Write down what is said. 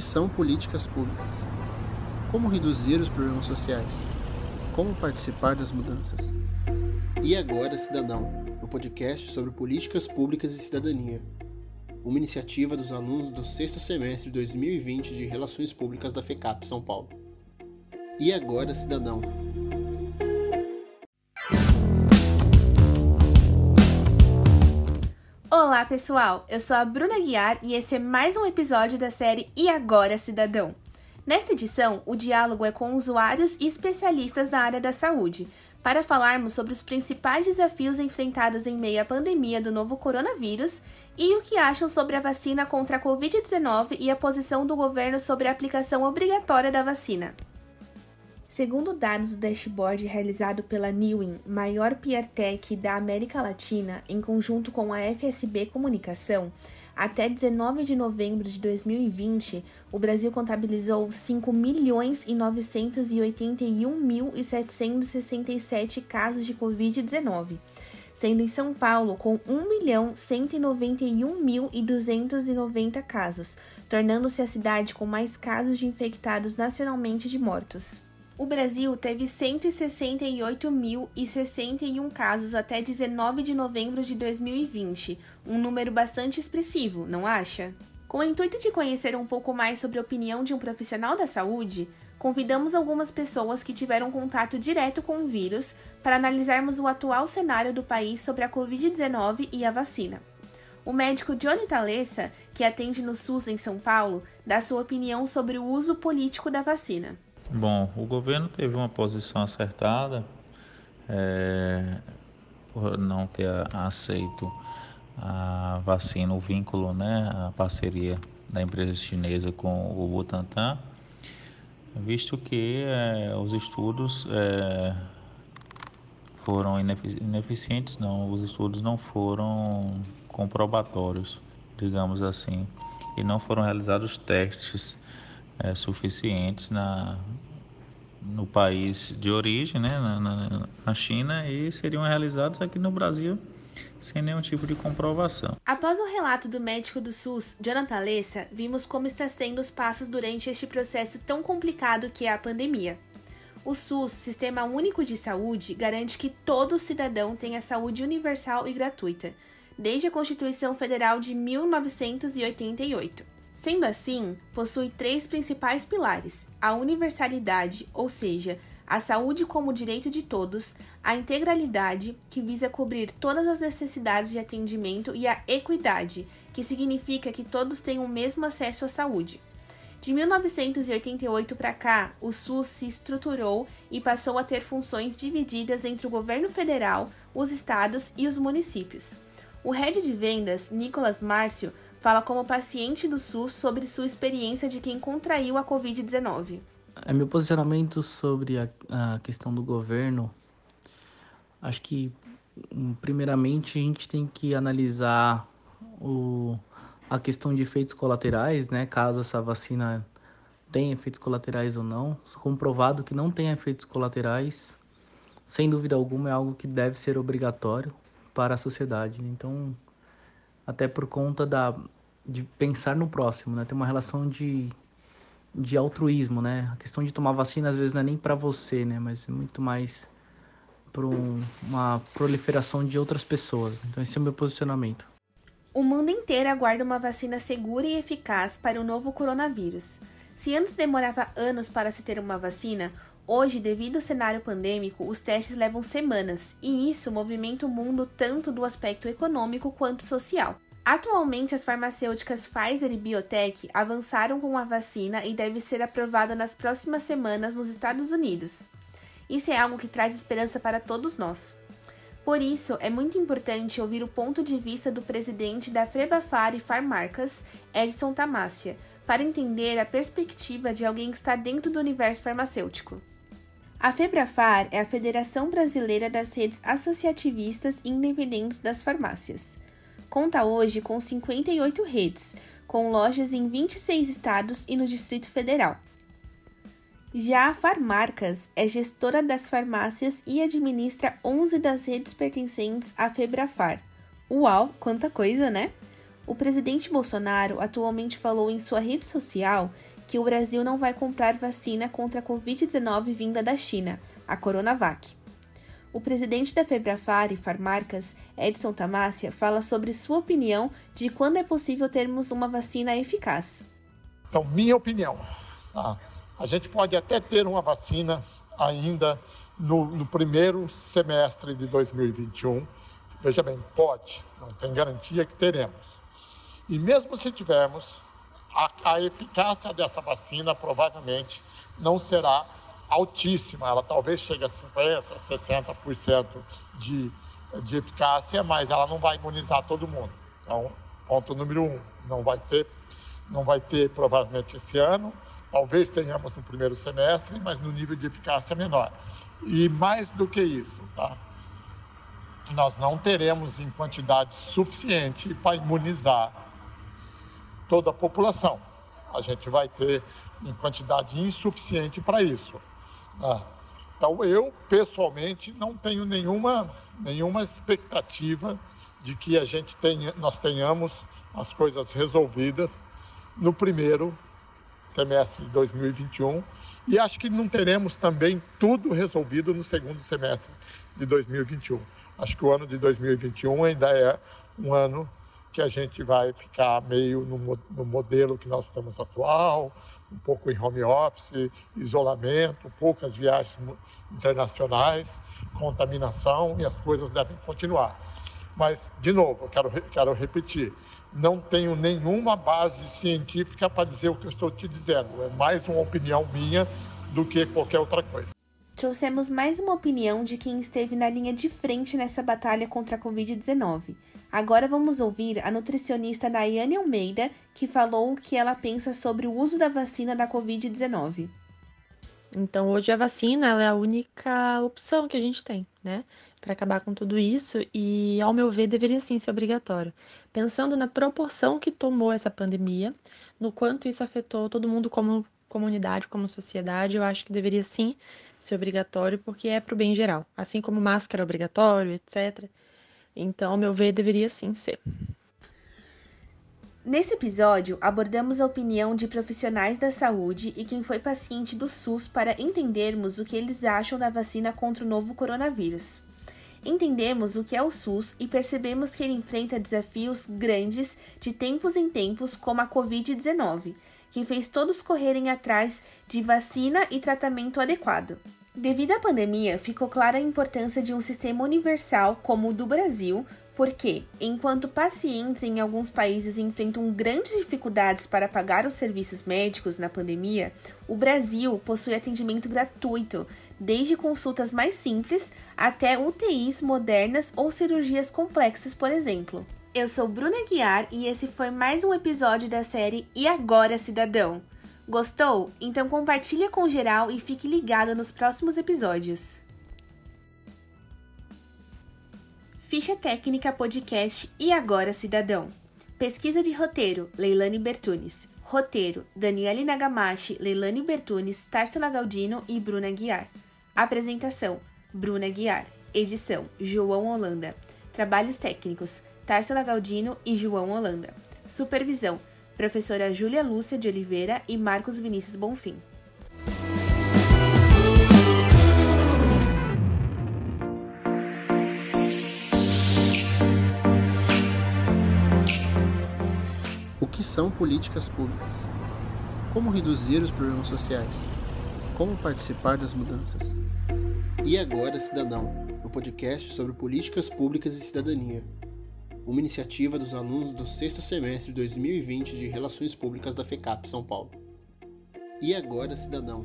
que são políticas públicas? Como reduzir os problemas sociais? Como participar das mudanças? E agora, Cidadão, o podcast sobre políticas públicas e cidadania. Uma iniciativa dos alunos do sexto semestre de 2020 de Relações Públicas da FECAP São Paulo. E agora, Cidadão, Olá, pessoal! Eu sou a Bruna Guiar e esse é mais um episódio da série E Agora, Cidadão? Nesta edição, o diálogo é com usuários e especialistas da área da saúde, para falarmos sobre os principais desafios enfrentados em meio à pandemia do novo coronavírus e o que acham sobre a vacina contra a Covid-19 e a posição do governo sobre a aplicação obrigatória da vacina. Segundo dados do dashboard realizado pela Newin, maior PeerTech da América Latina, em conjunto com a FSB Comunicação, até 19 de novembro de 2020, o Brasil contabilizou 5.981.767 casos de Covid-19, sendo em São Paulo com 1.191.290 casos, tornando-se a cidade com mais casos de infectados nacionalmente de mortos. O Brasil teve 168.061 casos até 19 de novembro de 2020, um número bastante expressivo, não acha? Com o intuito de conhecer um pouco mais sobre a opinião de um profissional da saúde, convidamos algumas pessoas que tiveram contato direto com o vírus para analisarmos o atual cenário do país sobre a Covid-19 e a vacina. O médico Johnny Talessa, que atende no SUS em São Paulo, dá sua opinião sobre o uso político da vacina. Bom, o governo teve uma posição acertada é, por não ter aceito a vacina, o vínculo, né, a parceria da empresa chinesa com o Butantan, visto que é, os estudos é, foram ineficientes, não, os estudos não foram comprobatórios, digamos assim, e não foram realizados testes é, suficientes na, no país de origem, né, na, na, na China, e seriam realizados aqui no Brasil sem nenhum tipo de comprovação. Após o relato do médico do SUS, Jonathan Lessa, vimos como está sendo os passos durante este processo tão complicado que é a pandemia. O SUS, Sistema Único de Saúde, garante que todo cidadão tenha saúde universal e gratuita, desde a Constituição Federal de 1988. Sendo assim, possui três principais pilares: a universalidade, ou seja, a saúde como direito de todos, a integralidade, que visa cobrir todas as necessidades de atendimento, e a equidade, que significa que todos têm o mesmo acesso à saúde. De 1988 para cá, o SUS se estruturou e passou a ter funções divididas entre o governo federal, os estados e os municípios. O head de vendas, Nicolas Márcio, fala como paciente do SUS sobre sua experiência de quem contraiu a Covid-19. É meu posicionamento sobre a, a questão do governo. Acho que, hum, primeiramente, a gente tem que analisar o, a questão de efeitos colaterais, né? Caso essa vacina tenha efeitos colaterais ou não. Comprovado que não tem efeitos colaterais, sem dúvida alguma, é algo que deve ser obrigatório para a sociedade. Então, até por conta da, de pensar no próximo, né? Tem uma relação de, de altruísmo, né? A questão de tomar vacina às vezes não é nem para você, né? Mas é muito mais para um, uma proliferação de outras pessoas. Então esse é o meu posicionamento. O mundo inteiro aguarda uma vacina segura e eficaz para o novo coronavírus. Se antes demorava anos para se ter uma vacina, hoje, devido ao cenário pandêmico, os testes levam semanas, e isso movimenta o mundo tanto do aspecto econômico quanto social. Atualmente, as farmacêuticas Pfizer e Biotech avançaram com a vacina e deve ser aprovada nas próximas semanas nos Estados Unidos. Isso é algo que traz esperança para todos nós. Por isso, é muito importante ouvir o ponto de vista do presidente da Frebafar e Farmarcas, Edson Tamassia, para entender a perspectiva de alguém que está dentro do universo farmacêutico. A Febrafar é a Federação Brasileira das Redes Associativistas Independentes das Farmácias conta hoje com 58 redes, com lojas em 26 estados e no Distrito Federal. Já a Farmarcas é gestora das farmácias e administra 11 das redes pertencentes à Febrafar. Uau, quanta coisa, né? O presidente Bolsonaro atualmente falou em sua rede social que o Brasil não vai comprar vacina contra a Covid-19 vinda da China, a Coronavac. O presidente da Febrafar e Farmarcas, Edson Tamácia, fala sobre sua opinião de quando é possível termos uma vacina eficaz. Então, minha opinião, tá? a gente pode até ter uma vacina ainda no, no primeiro semestre de 2021. Veja bem, pode, não tem garantia que teremos. E mesmo se tivermos, a, a eficácia dessa vacina provavelmente não será altíssima, ela talvez chegue a 50%, 60% de, de eficácia, mas ela não vai imunizar todo mundo. Então, ponto número um, não vai ter, não vai ter provavelmente esse ano, talvez tenhamos no primeiro semestre, mas no nível de eficácia menor. E mais do que isso, tá? Nós não teremos em quantidade suficiente para imunizar toda a população. A gente vai ter em quantidade insuficiente para isso. Ah, então eu pessoalmente não tenho nenhuma, nenhuma expectativa de que a gente tenha, nós tenhamos as coisas resolvidas no primeiro semestre de 2021 e acho que não teremos também tudo resolvido no segundo semestre de 2021. Acho que o ano de 2021 ainda é um ano que a gente vai ficar meio no, no modelo que nós estamos atual, um pouco em home office, isolamento, poucas viagens internacionais, contaminação e as coisas devem continuar. Mas, de novo, eu quero, quero repetir, não tenho nenhuma base científica para dizer o que eu estou te dizendo. É mais uma opinião minha do que qualquer outra coisa. Trouxemos mais uma opinião de quem esteve na linha de frente nessa batalha contra a Covid-19. Agora vamos ouvir a nutricionista Nayane Almeida, que falou o que ela pensa sobre o uso da vacina da Covid-19. Então, hoje a vacina é a única opção que a gente tem, né, para acabar com tudo isso e, ao meu ver, deveria sim ser obrigatório. Pensando na proporção que tomou essa pandemia, no quanto isso afetou todo mundo como comunidade, como sociedade, eu acho que deveria sim ser obrigatório, porque é para o bem geral. Assim como máscara é obrigatório, etc. Então, ao meu ver, deveria sim ser. Nesse episódio, abordamos a opinião de profissionais da saúde e quem foi paciente do SUS para entendermos o que eles acham da vacina contra o novo coronavírus. Entendemos o que é o SUS e percebemos que ele enfrenta desafios grandes de tempos em tempos, como a Covid-19, que fez todos correrem atrás de vacina e tratamento adequado. Devido à pandemia, ficou clara a importância de um sistema universal como o do Brasil, porque, enquanto pacientes em alguns países enfrentam grandes dificuldades para pagar os serviços médicos na pandemia, o Brasil possui atendimento gratuito, desde consultas mais simples até UTIs modernas ou cirurgias complexas, por exemplo. Eu sou Bruna Guiar e esse foi mais um episódio da série E Agora Cidadão? Gostou? Então compartilha com geral e fique ligado nos próximos episódios. Ficha Técnica Podcast E Agora Cidadão. Pesquisa de roteiro, Leilane Bertunes. Roteiro, Daniele Nagamashi, Leilane Bertunes, Tarsila Galdino e Bruna Guiar. Apresentação, Bruna Guiar. Edição, João Holanda. Trabalhos técnicos, Tarsila Galdino e João Holanda. Supervisão, professora Júlia Lúcia de Oliveira e Marcos Vinícius Bonfim. O que são políticas públicas? Como reduzir os problemas sociais? Como participar das mudanças? E agora, Cidadão, o podcast sobre políticas públicas e cidadania uma iniciativa dos alunos do sexto semestre de 2020 de Relações Públicas da FECAP São Paulo. E agora, cidadão,